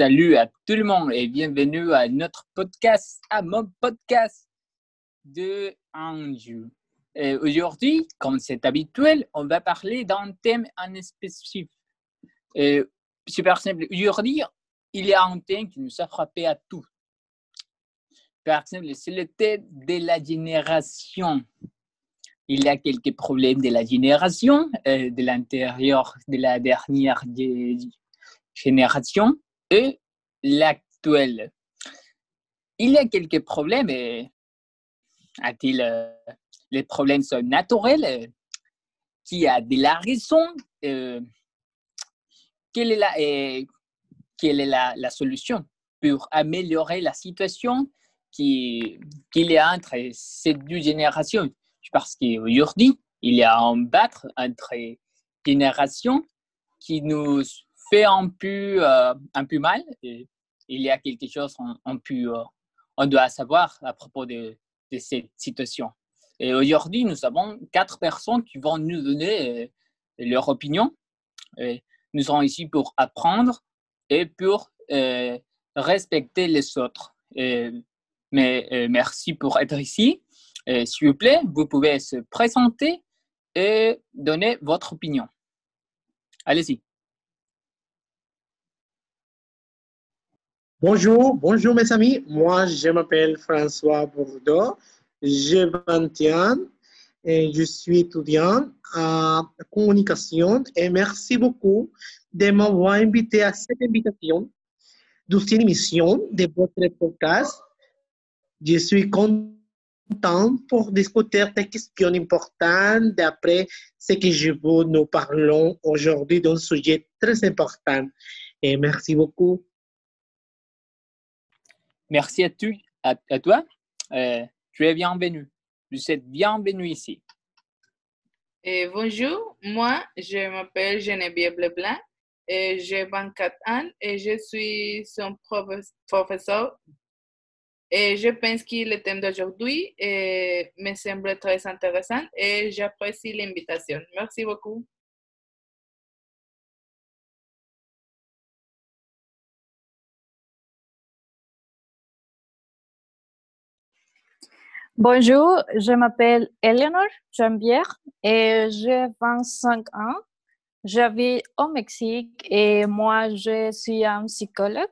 Salut à tout le monde et bienvenue à notre podcast, à mon podcast de Anjou. Aujourd'hui, comme c'est habituel, on va parler d'un thème en spécifique. super simple. Aujourd'hui, il y a un thème qui nous a frappé à tous. Par exemple, c'est le thème de la génération. Il y a quelques problèmes de la génération, euh, de l'intérieur de la dernière génération l'actuel. Il y a quelques problèmes. A-t-il euh, les problèmes sont naturels euh, Qui a de la raison euh, Quelle est la, quelle est la, la, solution pour améliorer la situation qu'il y a entre ces deux générations? Parce qu'aujourd'hui, il y a un battre entre générations qui nous fait un peu, euh, un peu mal. Et il y a quelque chose euh, on doit savoir à propos de, de cette situation. Et aujourd'hui, nous avons quatre personnes qui vont nous donner euh, leur opinion. Et nous sommes ici pour apprendre et pour respecter les autres. mais merci pour être ici. S'il vous plaît, vous pouvez se présenter et donner votre opinion. Allez-y. Bonjour, bonjour mes amis. Moi, je m'appelle François Bourdeau. J'ai 21 et je suis étudiant en communication et merci beaucoup de m'avoir invité à cette invitation de cette émission de votre podcast. Je suis content pour discuter des questions importantes d'après ce que je vous nous parlons aujourd'hui d'un sujet très important. Et merci beaucoup. Merci à, tu, à, toi. Euh, tu es bienvenu. Vous êtes bienvenu ici. Bonjour, moi, je m'appelle Geneviève Leblanc et j'ai 24 ans et je suis son professeur. Et je pense que le thème d'aujourd'hui me semble très intéressant et j'apprécie l'invitation. Merci beaucoup. Bonjour, je m'appelle Eleanor Jambière et j'ai 25 ans. Je vis au Mexique et moi, je suis un psychologue.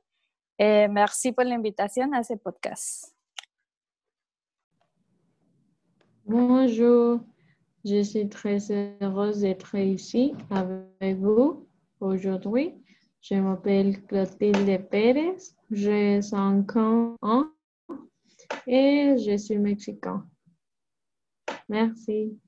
Et merci pour l'invitation à ce podcast. Bonjour, je suis très heureuse d'être ici avec vous aujourd'hui. Je m'appelle Clotilde Pérez, j'ai 5 ans et je suis mexicain. Merci.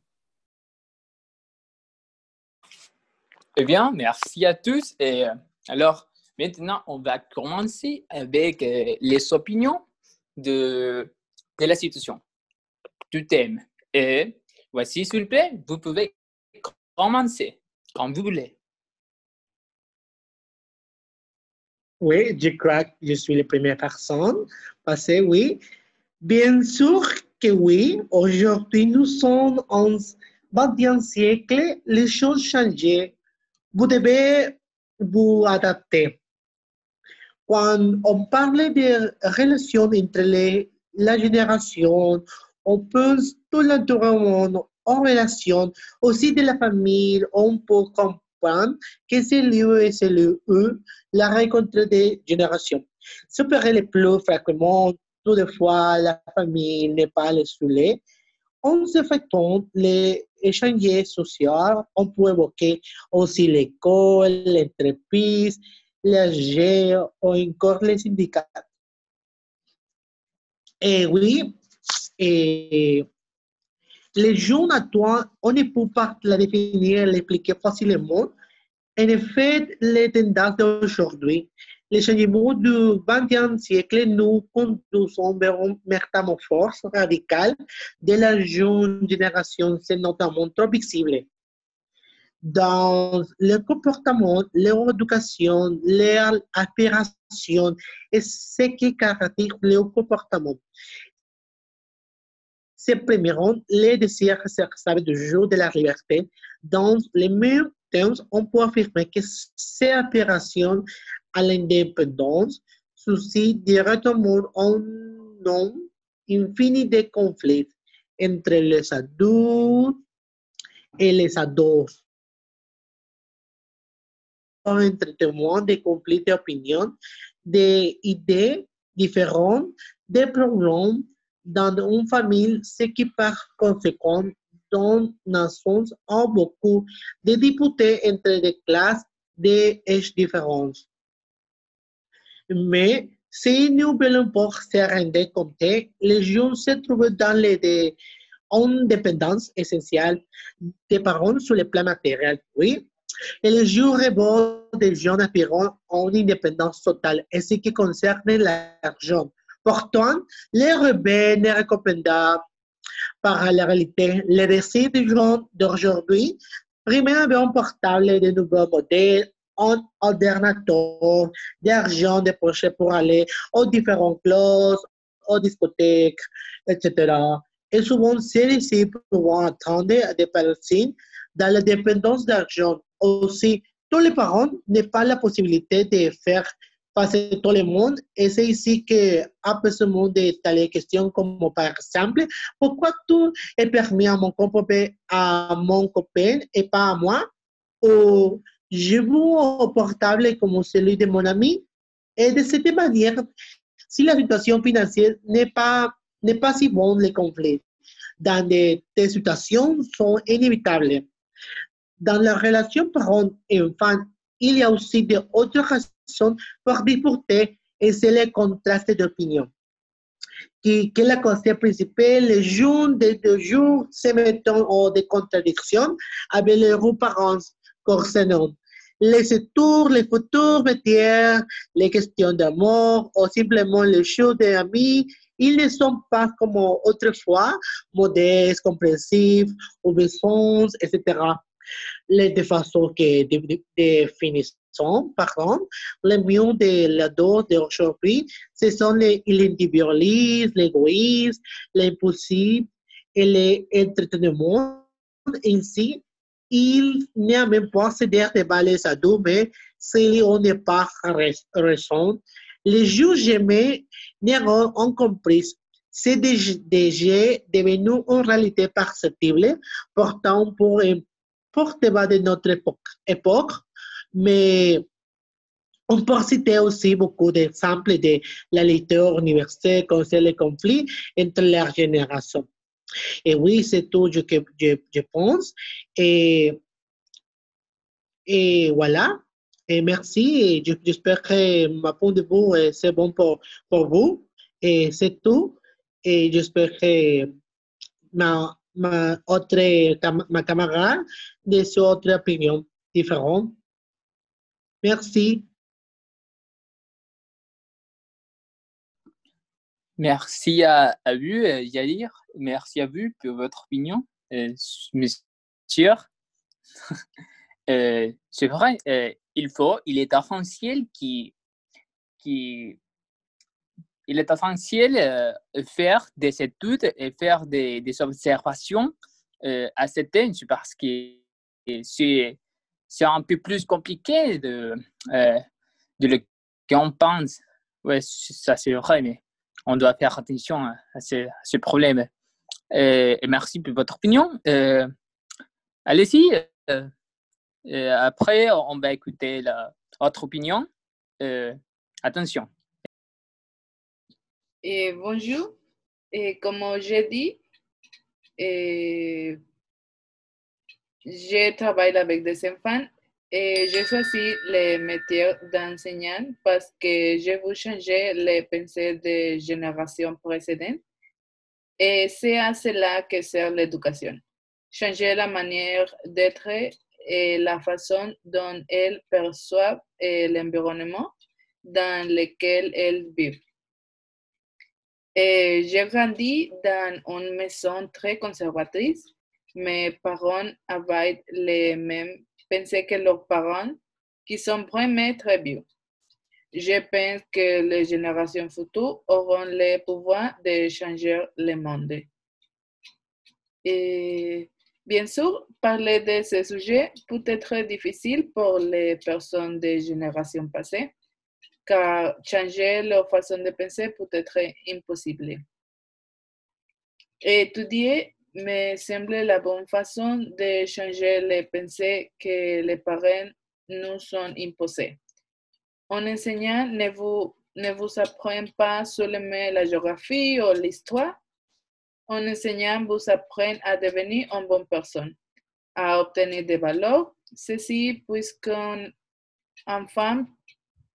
Eh bien, merci à tous. Et euh, alors, maintenant, on va commencer avec euh, les opinions de, de la situation, du thème. Et voici, s'il vous plaît, vous pouvez commencer quand vous voulez. Oui, je crois que je suis la première personne. Parce que oui, Bien sûr que oui, aujourd'hui nous sommes en 20e siècle, les choses changent. Vous devez vous adapter. Quand on parle de relations entre les, la génération, on pense tout l'environnement en relation, aussi de la famille, on peut comprendre que c'est lieu et c'est le eux, la rencontre des générations. Serait le plus fréquemment toutefois la famille n'est pas le sujet. En effectuant les échanges sociaux, on peut évoquer aussi l'école, l'entreprise, les ou encore les syndicats. Et oui, et les jeunes actuels, on ne peut pas la définir, l'expliquer facilement. En effet, les tendances d'aujourd'hui les changements du XXe siècle nous conduisent vers une métamorphose radicale de la jeune génération, c'est notamment trop visible. Dans le comportement, leur éducation, leur aspiration et ce qui caractérise le comportement. C'est premièrement les désirs responsables du jour de la liberté dans les mêmes termes, on peut affirmer que ces opérations à l'indépendance suscitent directement un nombre infini de conflits entre les adultes et les ados. Entre témoins des conflits d'opinion, des idées différentes, des problèmes dans une famille, ce qui par conséquent donne naissance à beaucoup de députés entre des classes d'âge différentes. Mais si nous voulons pas se rendre compte, les jeunes se trouvent dans les de- une dépendance essentielle des parents sur le plan matériel. Oui, et les rêvent des jeunes aspirant à une indépendance totale et ce qui concerne l'argent. Pourtant, les rebelles ne recommandent par la réalité. Les récits des jeunes d'aujourd'hui primaient avec un portable de nouveaux modèles, un alternateur d'argent dépoché pour aller aux différents clubs, aux discothèques, etc. Et souvent, celles-ci pouvant attendre des personnes dans la dépendance d'argent. Aussi, tous les parents n'ont pas la possibilité de faire passer tout le monde. Et c'est ici que apaisement de telles questions comme par exemple, pourquoi tout est permis à mon copain, à mon copain et pas à moi? Ou je veux au portable comme celui de mon ami? Et de cette manière, si la situation financière n'est pas, pas si bonne, les conflits dans des, situations sont inévitables. Dans la relation parent et enfant, il y a aussi d'autres raisons pour disputer et c'est le contraste d'opinion. Qui, est la cause principale, les jeunes de deux jours se mettent en des contradictions avec leurs parents concernant les tours, les futurs métiers, les questions d'amour ou simplement les choses d'amis, ils ne sont pas comme autrefois, modestes, compréhensifs, obéissants, etc. Les façon que définissons, par contre, le mieux de l'ado d'aujourd'hui, ce sont les- l'individualisme, l'égoïsme, l'impulsif et l'entreteniment ainsi il n'y a même pas céder devant les ados, mais si on n'est pas rais- raison, les juges jamais n'auront ont compris. C'est déjà devenu une réalité perceptible, pourtant pour un fort débat de notre époque, mais on peut citer aussi beaucoup d'exemples de la littérature universelle concernant les conflits entre leurs générations. Et oui, c'est tout ce que je, pense. Et, voilà. Et merci. Et je- j'espère que ma point de vue, c'est bon pour, pour vous. Et c'est tout. Et j'espère que ma, ma cam- ma camarade de ses autres opinions différentes. Merci. Merci à, vous, euh, Yalir. Merci à vous pour votre opinion, euh, monsieur. Euh, c'est vrai, il faut, il est essentiel qui, qui, il est essentiel euh, faire des études et faire des, observations euh, à cet âge parce que c'est, un peu plus compliqué de, euh, de le qu'on pense. Ouais, ça c'est vrai, mais on doit faire attention à, à ce, problème. Et merci pour votre opinion. Allez-y. après, on va écouter la, votre opinion. Attention. Et bonjour. Et comme j'ai dit, et je travaille avec des enfants et j'ai choisi le métier d'enseignant parce que je veux changer les pensées des générations précédentes. Et c'est à cela que sert l'éducation. Changer la manière d'être et la façon dont elles perçoivent eh, l'environnement dans lequel elles vivent. J'ai grandi dans une maison très conservatrice. Mes parents avaient les mêmes pensées que leurs parents, qui sont vraiment très vieux. Je pense que les générations futures auront le pouvoir de changer le monde. Et Bien sûr, parler de ce sujet peut être difficile pour les personnes des générations passées, changer leur façon de penser peut être impossible. Étudier me semble la bonne façon de changer les pensées que les parents nous ont imposées. En enseignant, ne vous, ne vous apprend pas seulement la géographie ou l'histoire, en enseignant, vous apprenez à devenir une bonne personne, à obtenir des valeurs. Ceci puisqu'un enfant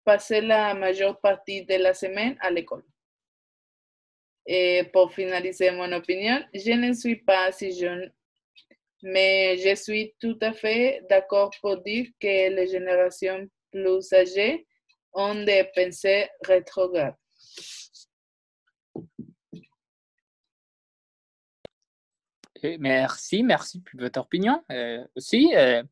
passe la majeure partie de la semaine à l'école. Et pour finaliser mon opinion, je ne suis pas si jeune, mais je suis tout à fait d'accord pour dire que les générations plus âgées ont des pensées rétrogrades. Merci, merci pour votre opinion. Euh, aussi, euh,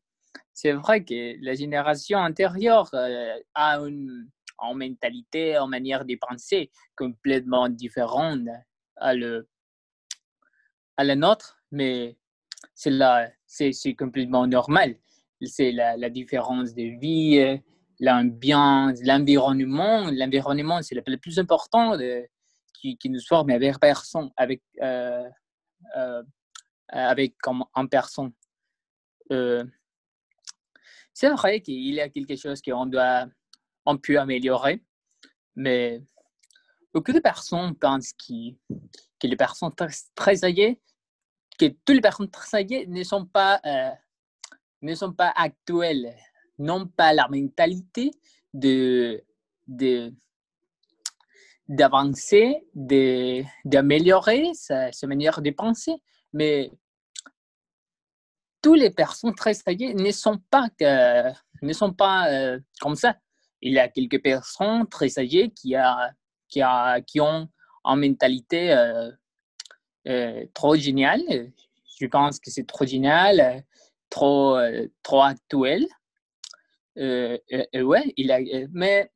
c'est vrai que la génération antérieure euh, a une, mentalité, en manière de penser complètement différente à, la nôtre, mais c'est, la, c'est, complètement normal. C'est la, différence de vie, l'ambiance, l'environnement. L'environnement, c'est le, plus important de, qui, qui, nous forme avec personne, avec euh, avec comme en personne. Euh, c'est vrai qu'il y a quelque chose qu'on doit, on peut améliorer, mais beaucoup de personnes pensent que, les personnes très, très âgées, que toutes les personnes très âgées ne sont pas, euh, ne sont pas actuelles, n'ont pas la mentalité de, de d'avancer, d'améliorer sa, sa, manière de penser. Mais toutes les personnes très âgées ne sont pas, ne sont pas euh, comme ça. Il y a quelques personnes très âgées qui, a, qui, a, qui ont une mentalité euh, euh, trop géniale. Je pense que c'est trop génial, trop, trop actuel. ouais, il a, mais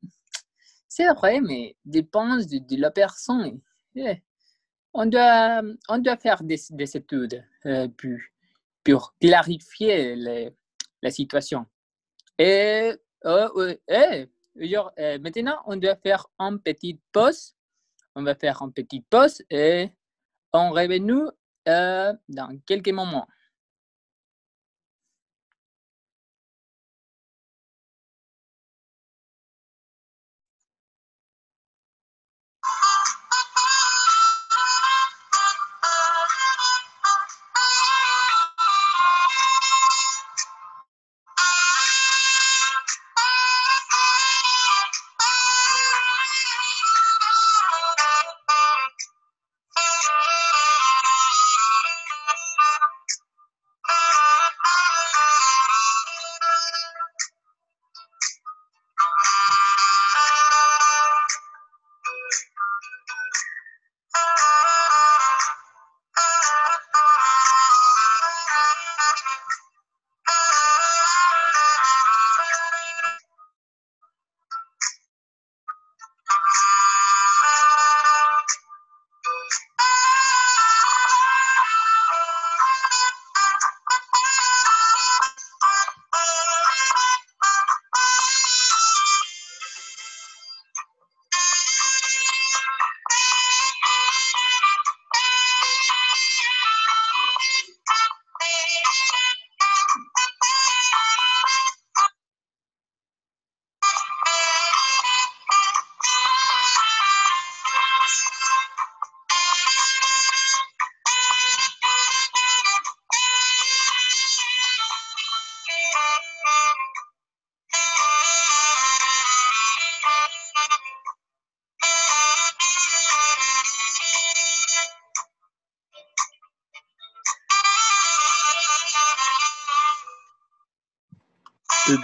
c'est vrai, mais dépend de, la personne. On doit, on doit faire des, des études plus clarifier la situation. Et, euh, euh, maintenant, on doit faire un petit pause. On va faire un petit pause et on revient euh, dans quelques moments.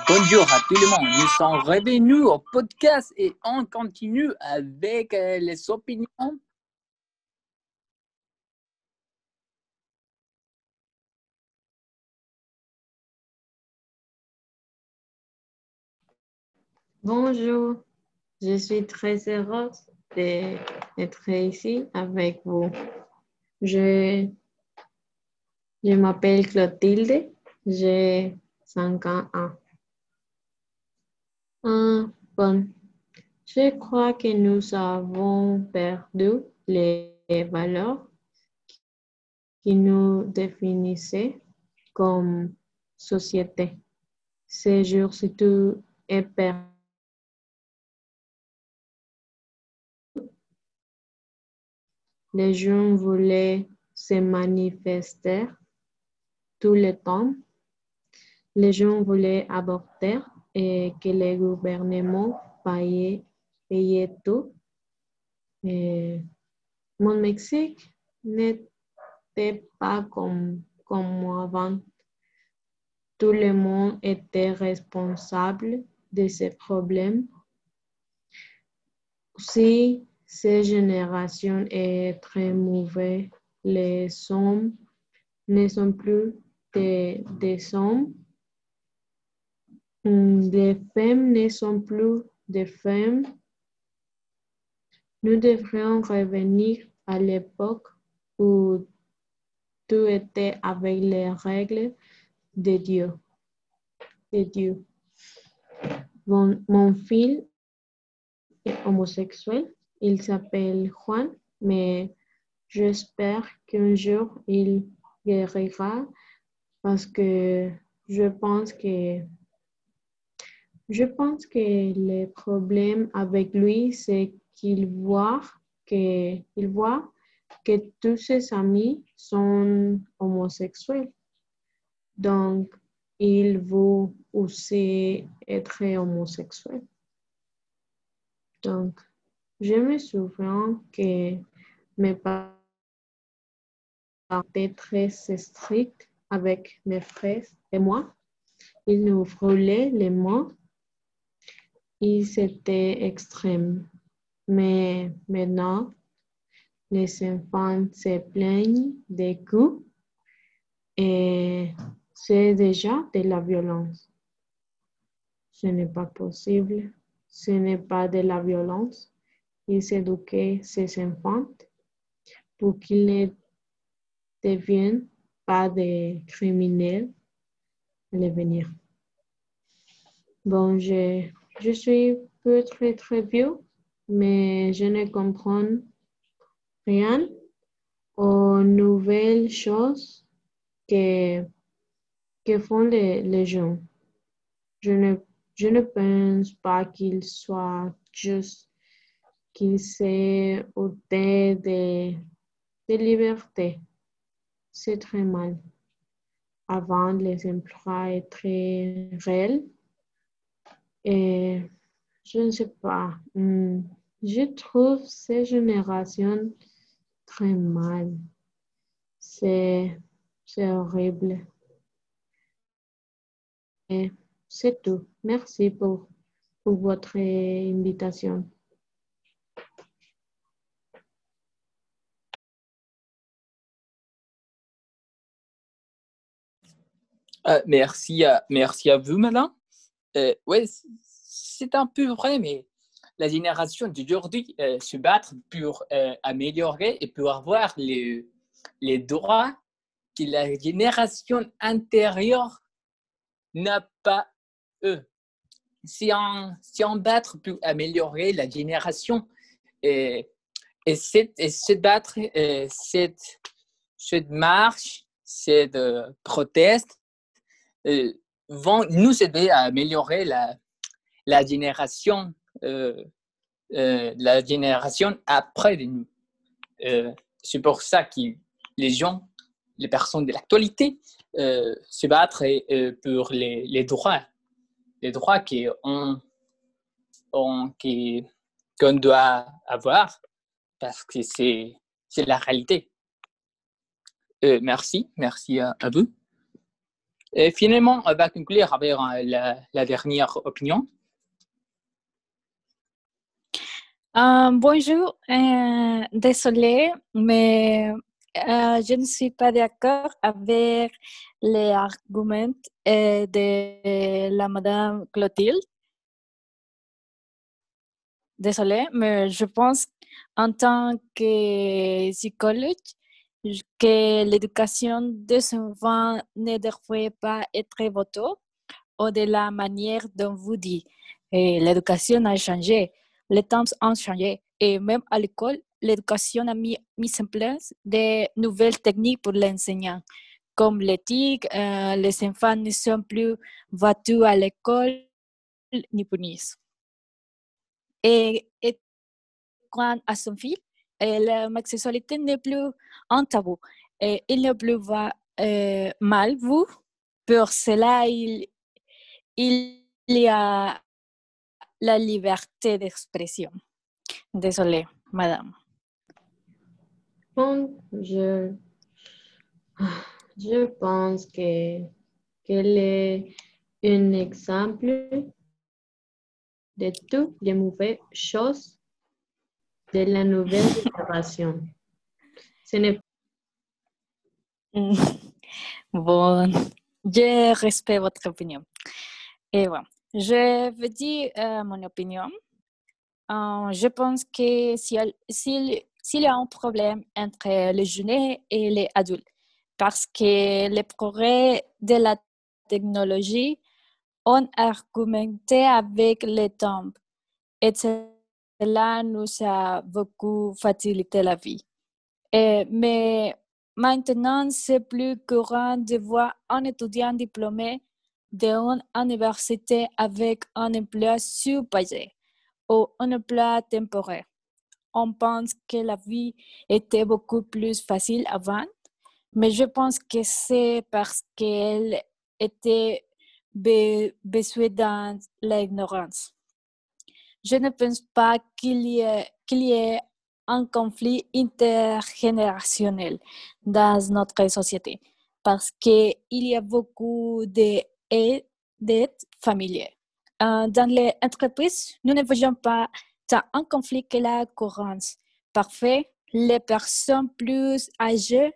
Bonjour à tout le monde. Nous sommes revenus au podcast et on continue avec euh, les opinions. Bonjour, je suis très heureuse d'être ici avec vous. Je, m'appelle Clotilde, j'ai 5 ans. Ah, bon, je crois que nous avons perdu les valeurs qui nous définissaient comme société. Ces jours tout est perdu. Les gens voulaient se manifester tout le temps. Les gens voulaient aborter et que le gouvernement payait, tout. mon Mexique n'était pas comme, comme avant. Tout le monde était responsable de ces problèmes. Si ces générations est très mauvaise, les hommes ne sont plus des, hommes. Les femmes ne sont plus des femmes. Nous devrions revenir à l'époque où tout était avec les règles de Dieu. De Dieu. Mon, mon fils est homosexuel. Il s'appelle Juan, mais j'espère qu'un jour il guérira parce que je pense que je pense que le problème avec lui, c'est qu'il voit que, il voit que tous ses amis sont homosexuels. Donc, il veut aussi être homosexuel. Donc, je me souviens que mes parents étaient très stricts avec mes frères et moi. Ils nous frôlaient les mains. Ils étaient extrêmes. Mais maintenant, les enfants se plaignent des coups et c'est déjà de la violence. Ce n'est pas possible. Ce n'est pas de la violence. Ils éduquent ses enfants pour qu'ils ne deviennent pas des criminels à l'avenir. Bon, je, je suis peu très très vieux, mais je ne comprends rien aux nouvelles choses que, que font les, les gens. Je ne, je ne pense pas qu'ils soient juste qu'ils s'est ôté de, de liberté. C'est très mal. Avant, les emplois étaient réels. Et je ne sais pas. Hmm, je trouve ces générations très mal. C'est horrible. Et c'est tout. Merci pour, pour votre invitation. Euh, merci, à, merci à vous, madame. Euh, oui, c'est un peu vrai, mais la génération d'aujourd'hui euh, se battre pour euh, améliorer et pour avoir les, les droits que la génération antérieure n'a pas eux. Si on, si on battre pour améliorer la génération et, et, cette, et se battre, cette, cette marche, cette proteste vont nous aider à améliorer la, la génération, euh, euh, la génération après nous. Euh, c'est pour ça que les gens, les personnes de l'actualité, se battent pour les, les, droits, les droits qu'on on, qu'on doit avoir, parce que c'est la réalité. merci, merci à vous. Et finalement, on va conclure avec la, la dernière opinion. Euh, bonjour, euh, désolé, mais euh, je ne suis pas d'accord avec les arguments de la Madame Clotilde. Désolé, mais je pense en tant que psychologue, que l'éducation des enfants ne devrait pas être votée ou de la manière dont vous dites. L'éducation a changé, les temps ont changé et même à l'école, l'éducation a mis, mis, en place de nouvelles techniques pour l'enseignant, comme l'éthique. Euh, les enfants ne sont plus battus à l'école ni punis. Et, et à son fils, la sexualité n'est plus un tabou. Et il ne plus va euh, mal vu. Pour cela, il, il y a la liberté d'expression. Désolée, madame. Bon, je, je pense que qu'elle est un exemple de toutes les mauvaises choses de la nouvelle génération. N'est Bon, je respecte votre opinion. Et je veux dire euh, mon opinion. Euh, je pense que s'il s'il y a un problème entre les jeunes et les adultes, parce que les progrès de la technologie ont argumenté avec les temps et cela nous a beaucoup facilité la vie. Et, mais maintenant, c'est plus courant de voir un étudiant diplômé d'une université avec un emploi surpayé ou un emploi temporaire. On pense que la vie était beaucoup plus facile avant, mais je pense que c'est parce qu'elle était baissée dans l'ignorance. Je ne pense pas qu'il y, ait, un conflit intergénérationnel dans notre société parce qu'il y a beaucoup d'aides familiales. Euh, dans les entreprises, nous ne voyons pas tant un conflit que la courance. Parfait, les personnes plus âgées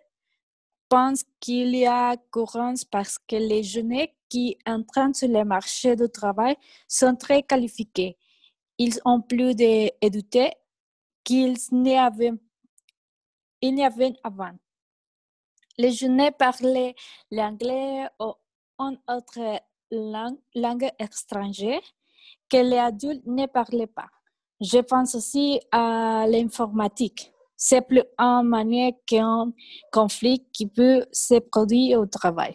pensent qu'il y a courance parce que les jeunes qui entrent sur le marché du travail sont très qualifiés. Ils ont plus d'éduqués qu'ils n'y avait avant. Les jeunes parlaient l'anglais ou une autre langue, étrangère que les adultes ne parlaient pas. Je pense aussi à l'informatique. C'est plus une manière qu'un conflit qui peut se produire au travail.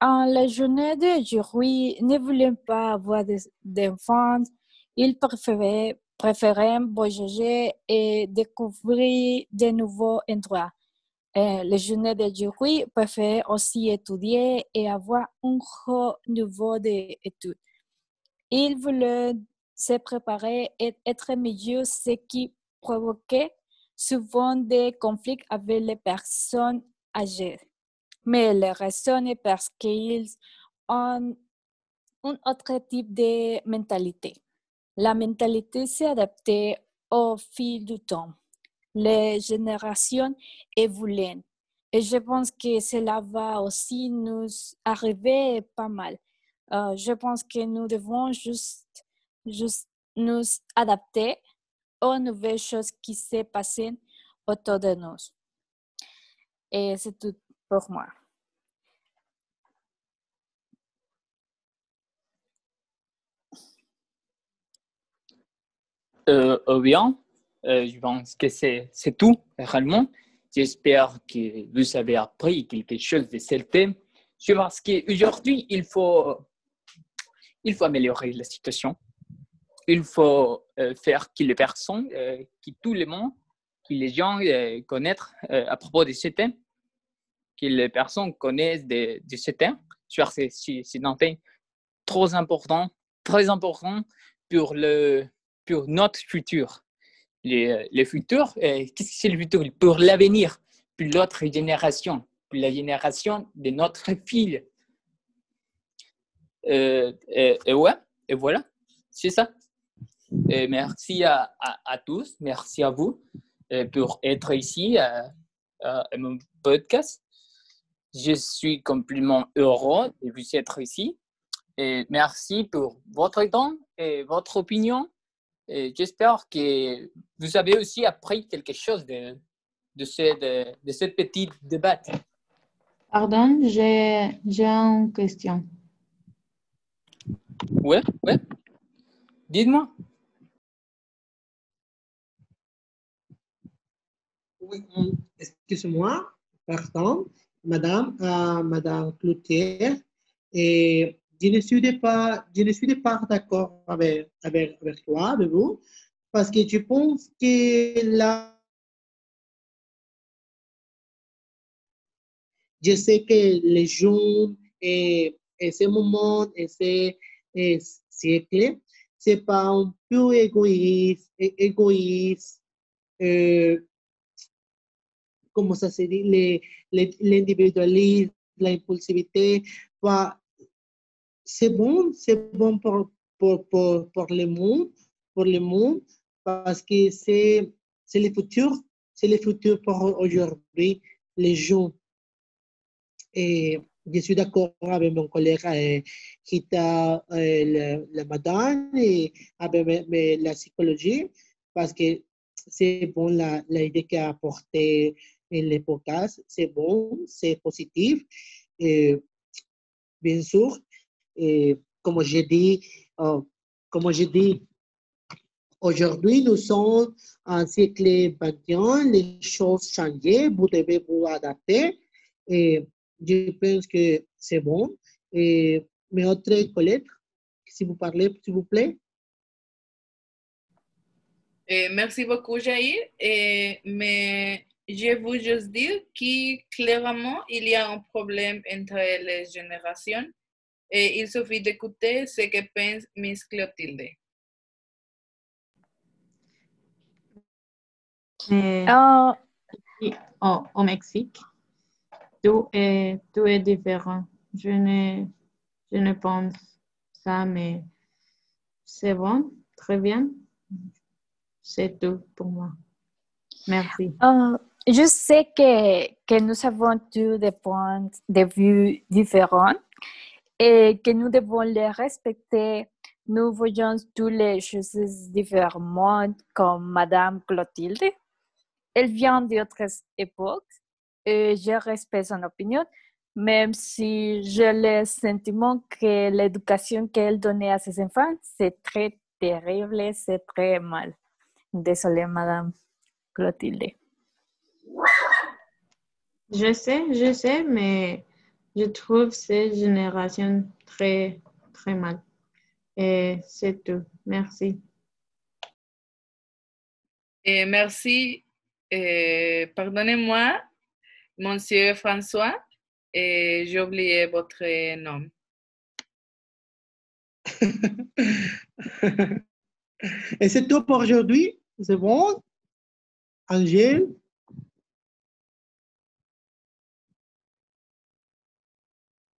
En la journée d'aujourd'hui, ne voulaient pas avoir d'enfants. Ils préféraient préférant voyager et découvrir de nouveaux endroits. les jeunes de jury préfèrent aussi étudier et avoir un haut niveau d'études. Ils voulaient se préparer et être meilleurs, ce qui provoquait souvent des conflits avec les personnes âgées. Mais la raison est parce qu'ils ont un autre type de mentalité. La mentalité s'est adaptée au fil du temps. Les générations évoluent. Et je pense que cela va aussi nous arriver pas mal. Euh, je pense que nous devons juste, juste nous adapter aux nouvelles choses qui se passent autour de nous. Et c'est tout pour moi. Bien, euh, je pense que c'est tout, réellement. J'espère que vous avez appris quelque chose de ce thème. Je pense qu'aujourd'hui, il faut, il faut améliorer la situation. Il faut faire que les personnes, que tout le monde, que les gens connaissent à propos de ce thème, que les personnes connaissent de, de ce thème. Je pense que c'est un thème trop important, très important pour le, pour notre futur. Le, futur, euh, qu'est-ce que c'est le futur? Pour l'avenir, pour l'autre génération, pour la génération de notre fille. Euh, et, ouais, et voilà, c'est ça. Merci à, tous, merci à vous euh, pour être ici à, à, mon podcast. Je suis complètement heureux de vous être ici. Et merci pour votre temps et votre opinion. J'espère que vous avez aussi appris quelque chose de, de, cette, de cette petite débat. Pardon, j'ai j'ai une question. Ouais, ouais. Dites-moi. Oui, hum, excusez-moi, pardon, madame, euh, madame Cloutier, et je ne suis pas, je ne suis pas d'accord avec, avec, avec toi, avec vous, parce que je pense que là, je sais que les gens, et, et ce moment, et ce et siècle, c'est pas un peu égoïste, é- égoïste, euh, comment ça se dit, l'individualisme, l'impulsivité, pas- c'est bon, c'est bon pour, pour, pour, pour le monde, pour le monde, parce que c'est, c'est le futur, c'est le futur pour aujourd'hui, les gens. Et je suis d'accord avec mon collègue euh, Gita, euh, la, madame, et avec me- la psychologie, parce que c'est bon la, la idée qu'a apporté le podcast, c'est bon, c'est positif. Bien sûr, et comme j'ai dit, euh, comme j'ai dit, aujourd'hui nous sommes en siècle 21, les choses changent, vous devez vous adapter. Et je pense que c'est bon. Et mes autres collègues, si vous parlez, s'il vous plaît. Merci beaucoup, Jair. Mais je veux juste dire que clairement, il y a un problème entre les générations et il suffit d'écouter ce que pense Miss Clotilde. Mais Ah, au, au Mexique, tout est, tout est différent. Je ne, je ne pense ça, mais c'est bon, très bien. C'est tout pour moi. Merci. ah, je sais que, que nous avons tous des points de vue différents et que nous devons les respecter. Nous voyons toutes les choses différemment comme Madame Clotilde. Elle vient d'autres époques et je respecte son opinion, même si j'ai le sentiment que l'éducation qu'elle donnait à ses enfants, c'est très terrible, c'est très mal. Désolée, Madame Clotilde. Je sais, je sais, mais je trouve cette génération très, très mal. Et c'est tout. Merci. Eh, merci. Pardonnez-moi, Monsieur François, et j'ai oublié votre nom. Et c'est tout pour aujourd'hui. C'est bon? Angèle?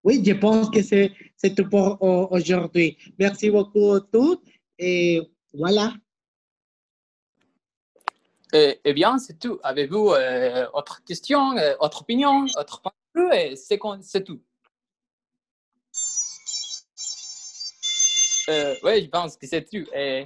Oui, je pense que c'est tout pour au- aujourd'hui. Merci beaucoup à tous. Et voilà. Eh, eh bien, c'est tout. Avez-vous euh, autre question, euh, autre opinion, autre point de vue? Et C'est tout. Euh, oui, je pense que c'est tout. Et